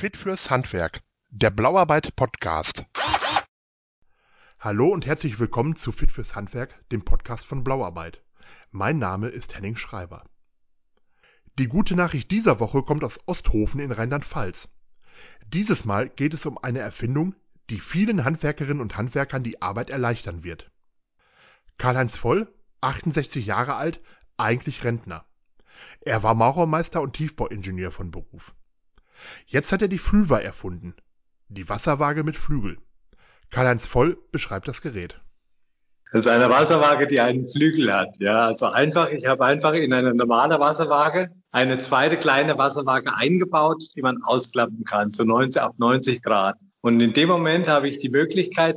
Fit fürs Handwerk, der Blauarbeit Podcast. Hallo und herzlich willkommen zu Fit fürs Handwerk, dem Podcast von Blauarbeit. Mein Name ist Henning Schreiber. Die gute Nachricht dieser Woche kommt aus Osthofen in Rheinland-Pfalz. Dieses Mal geht es um eine Erfindung, die vielen Handwerkerinnen und Handwerkern die Arbeit erleichtern wird. Karl-Heinz Voll, 68 Jahre alt, eigentlich Rentner. Er war Maurermeister und Tiefbauingenieur von Beruf. Jetzt hat er die Flüva erfunden, die Wasserwaage mit Flügel. Karl-Heinz Voll beschreibt das Gerät. Das ist eine Wasserwaage, die einen Flügel hat. Ja, also einfach, ich habe einfach in eine normale Wasserwaage eine zweite kleine Wasserwaage eingebaut, die man ausklappen kann, zu 90 auf 90 Grad. Und in dem Moment habe ich die Möglichkeit,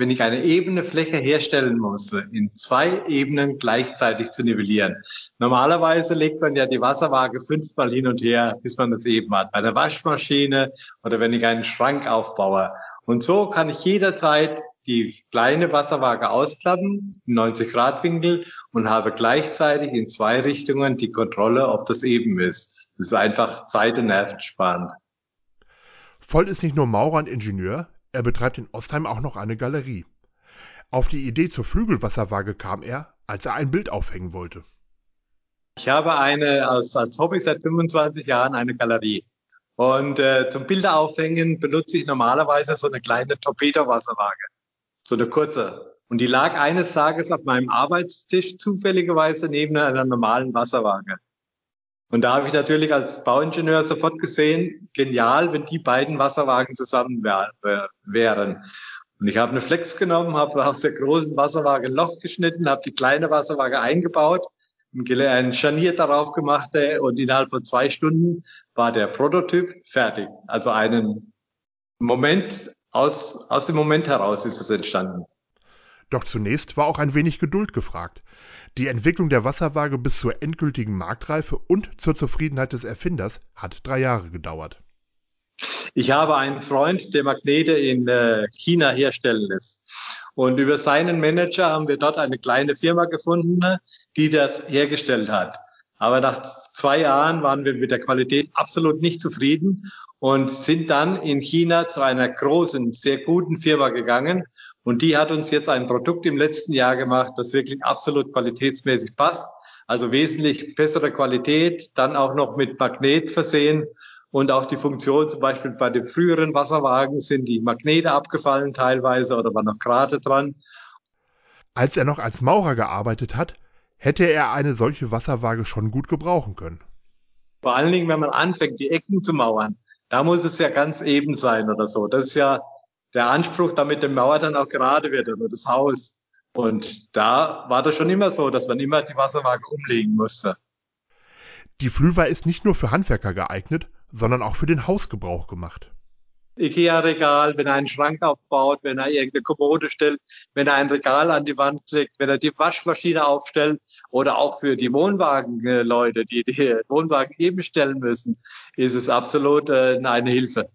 wenn ich eine ebene Fläche herstellen muss, in zwei Ebenen gleichzeitig zu nivellieren. Normalerweise legt man ja die Wasserwaage fünfmal hin und her, bis man das eben hat. Bei der Waschmaschine oder wenn ich einen Schrank aufbaue. Und so kann ich jederzeit die kleine Wasserwaage ausklappen, 90 Grad Winkel und habe gleichzeitig in zwei Richtungen die Kontrolle, ob das eben ist. Das ist einfach zeit- und nervensparend. Voll ist nicht nur Maurer und Ingenieur, er betreibt in Ostheim auch noch eine Galerie. Auf die Idee zur Flügelwasserwaage kam er, als er ein Bild aufhängen wollte. Ich habe eine als, als Hobby seit 25 Jahren eine Galerie. Und äh, zum Bilder aufhängen benutze ich normalerweise so eine kleine Torpedo-Wasserwaage. So eine kurze. Und die lag eines Tages auf meinem Arbeitstisch zufälligerweise neben einer normalen Wasserwaage. Und da habe ich natürlich als Bauingenieur sofort gesehen, genial, wenn die beiden Wasserwagen zusammen wär, wären. Und ich habe eine Flex genommen, habe aus der großen Wasserwaage ein Loch geschnitten, habe die kleine Wasserwaage eingebaut, ein Scharnier darauf gemacht äh, und innerhalb von zwei Stunden war der Prototyp fertig. Also einen Moment, aus, aus dem Moment heraus ist es entstanden. Doch zunächst war auch ein wenig Geduld gefragt. Die Entwicklung der Wasserwaage bis zur endgültigen Marktreife und zur Zufriedenheit des Erfinders hat drei Jahre gedauert. Ich habe einen Freund, der Magnete in äh, China herstellen lässt. Und über seinen Manager haben wir dort eine kleine Firma gefunden, die das hergestellt hat. Aber nach zwei Jahren waren wir mit der Qualität absolut nicht zufrieden und sind dann in China zu einer großen, sehr guten Firma gegangen und die hat uns jetzt ein Produkt im letzten Jahr gemacht, das wirklich absolut qualitätsmäßig passt. Also wesentlich bessere Qualität, dann auch noch mit Magnet versehen und auch die Funktion, zum Beispiel bei den früheren Wasserwagen sind die Magnete abgefallen teilweise oder waren noch Grate dran. Als er noch als Maurer gearbeitet hat, hätte er eine solche Wasserwaage schon gut gebrauchen können. Vor allen Dingen, wenn man anfängt, die Ecken zu mauern, da muss es ja ganz eben sein oder so. Das ist ja der Anspruch, damit die Mauer dann auch gerade wird oder das Haus. Und da war das schon immer so, dass man immer die Wasserwaage umlegen musste. Die Flüwa ist nicht nur für Handwerker geeignet, sondern auch für den Hausgebrauch gemacht. Ikea-Regal, wenn er einen Schrank aufbaut, wenn er irgendeine Kommode stellt, wenn er ein Regal an die Wand legt, wenn er die Waschmaschine aufstellt oder auch für die Wohnwagenleute, die die Wohnwagen eben stellen müssen, ist es absolut äh, eine Hilfe.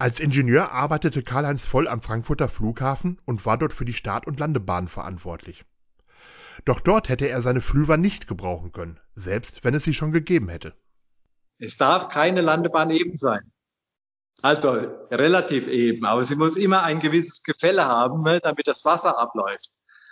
Als Ingenieur arbeitete Karl-Heinz Voll am Frankfurter Flughafen und war dort für die Start- und Landebahn verantwortlich. Doch dort hätte er seine Flüver nicht gebrauchen können, selbst wenn es sie schon gegeben hätte. Es darf keine Landebahn eben sein. Also relativ eben, aber sie muss immer ein gewisses Gefälle haben, ne, damit das Wasser abläuft.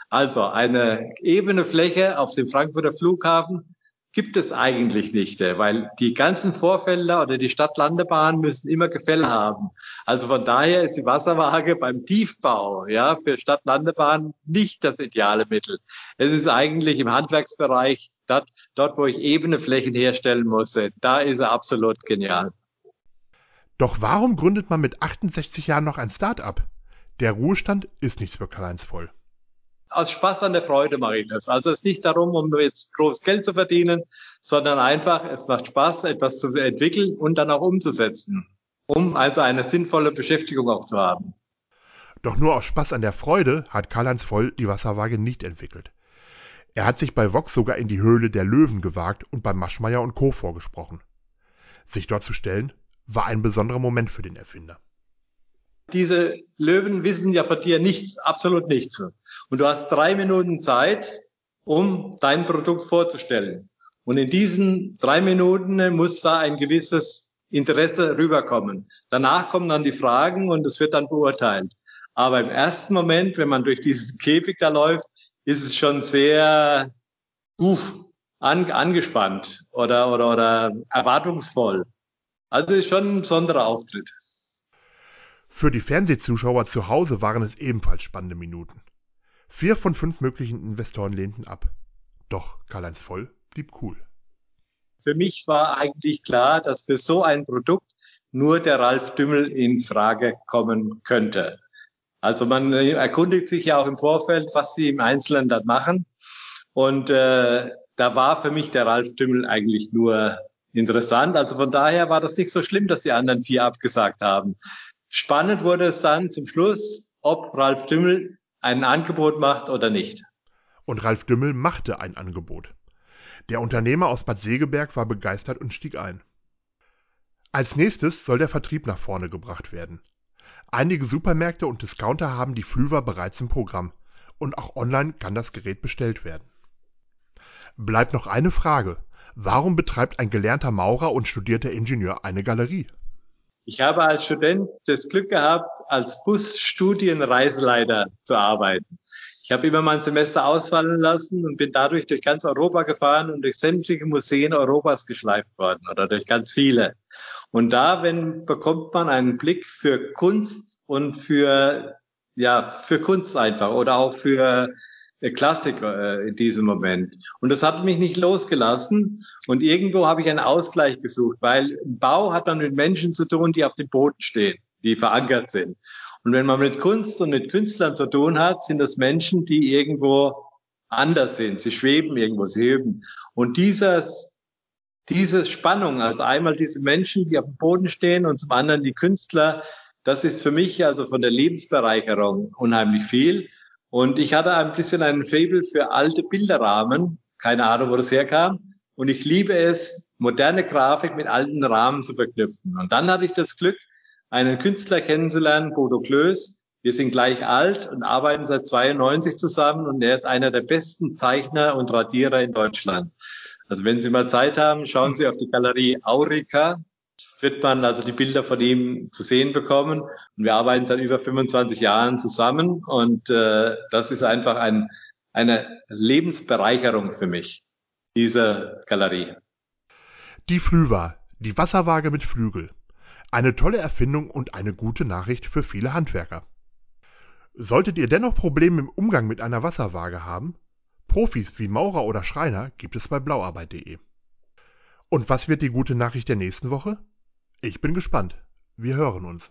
Also eine ebene Fläche auf dem Frankfurter Flughafen gibt es eigentlich nicht, äh, weil die ganzen Vorfelder oder die Stadtlandebahn müssen immer Gefälle haben. Also von daher ist die Wasserwaage beim Tiefbau, ja, für Stadtlandebahn nicht das ideale Mittel. Es ist eigentlich im Handwerksbereich dort, dort wo ich ebene Flächen herstellen muss, äh, da ist er absolut genial. Doch warum gründet man mit 68 Jahren noch ein Start-up? Der Ruhestand ist nichts für Karl-Heinz Voll aus Spaß an der Freude mache ich das. Also es ist nicht darum, um jetzt groß Geld zu verdienen, sondern einfach, es macht Spaß, etwas zu entwickeln und dann auch umzusetzen, um also eine sinnvolle Beschäftigung auch zu haben. Doch nur aus Spaß an der Freude hat Karl-Heinz Voll die Wasserwaage nicht entwickelt. Er hat sich bei Vox sogar in die Höhle der Löwen gewagt und bei Maschmeyer und Co. vorgesprochen. Sich dort zu stellen, war ein besonderer Moment für den Erfinder. Diese Löwen wissen ja von dir nichts, absolut nichts. Und du hast drei Minuten Zeit, um dein Produkt vorzustellen. Und in diesen drei Minuten muss da ein gewisses Interesse rüberkommen. Danach kommen dann die Fragen und es wird dann beurteilt. Aber im ersten Moment, wenn man durch diesen Käfig da läuft, ist es schon sehr uff, an, angespannt oder, oder, oder erwartungsvoll. Also ist schon ein besonderer Auftritt. Für die Fernsehzuschauer zu Hause waren es ebenfalls spannende Minuten. Vier von fünf möglichen Investoren lehnten ab. Doch Karl-Heinz Voll blieb cool. Für mich war eigentlich klar, dass für so ein Produkt nur der Ralf Dümmel in Frage kommen könnte. Also man erkundigt sich ja auch im Vorfeld, was sie im Einzelnen dann machen. Und äh, da war für mich der Ralf Dümmel eigentlich nur interessant. Also von daher war das nicht so schlimm, dass die anderen vier abgesagt haben. Spannend wurde es dann zum Schluss, ob Ralf Dümmel ein Angebot macht oder nicht. Und Ralf Dümmel machte ein Angebot. Der Unternehmer aus Bad Segeberg war begeistert und stieg ein. Als nächstes soll der Vertrieb nach vorne gebracht werden. Einige Supermärkte und Discounter haben die Flüver bereits im Programm und auch online kann das Gerät bestellt werden. Bleibt noch eine Frage. Warum betreibt ein gelernter Maurer und studierter Ingenieur eine Galerie? Ich habe als Student das Glück gehabt, als Busstudienreiseleiter zu arbeiten. Ich habe immer mein Semester ausfallen lassen und bin dadurch durch ganz Europa gefahren und durch sämtliche Museen Europas geschleift worden oder durch ganz viele. Und da, wenn bekommt man einen Blick für Kunst und für ja für Kunst einfach oder auch für Klassiker äh, in diesem Moment. Und das hat mich nicht losgelassen. Und irgendwo habe ich einen Ausgleich gesucht, weil Bau hat dann mit Menschen zu tun, die auf dem Boden stehen, die verankert sind. Und wenn man mit Kunst und mit Künstlern zu tun hat, sind das Menschen, die irgendwo anders sind. Sie schweben irgendwo, sie heben. Und dieses, diese Spannung, also einmal diese Menschen, die auf dem Boden stehen und zum anderen die Künstler, das ist für mich also von der Lebensbereicherung unheimlich viel. Und ich hatte ein bisschen einen Fable für alte Bilderrahmen. Keine Ahnung, wo das herkam. Und ich liebe es, moderne Grafik mit alten Rahmen zu verknüpfen. Und dann hatte ich das Glück, einen Künstler kennenzulernen, Bodo Klöß. Wir sind gleich alt und arbeiten seit 92 zusammen und er ist einer der besten Zeichner und Radierer in Deutschland. Also wenn Sie mal Zeit haben, schauen Sie auf die Galerie Aurica wird man also die Bilder von ihm zu sehen bekommen. Und wir arbeiten seit über 25 Jahren zusammen und äh, das ist einfach ein, eine Lebensbereicherung für mich, diese Galerie. Die Flüwa, die Wasserwaage mit Flügel. Eine tolle Erfindung und eine gute Nachricht für viele Handwerker. Solltet ihr dennoch Probleme im Umgang mit einer Wasserwaage haben, Profis wie Maurer oder Schreiner gibt es bei blauarbeit.de. Und was wird die gute Nachricht der nächsten Woche? Ich bin gespannt. Wir hören uns.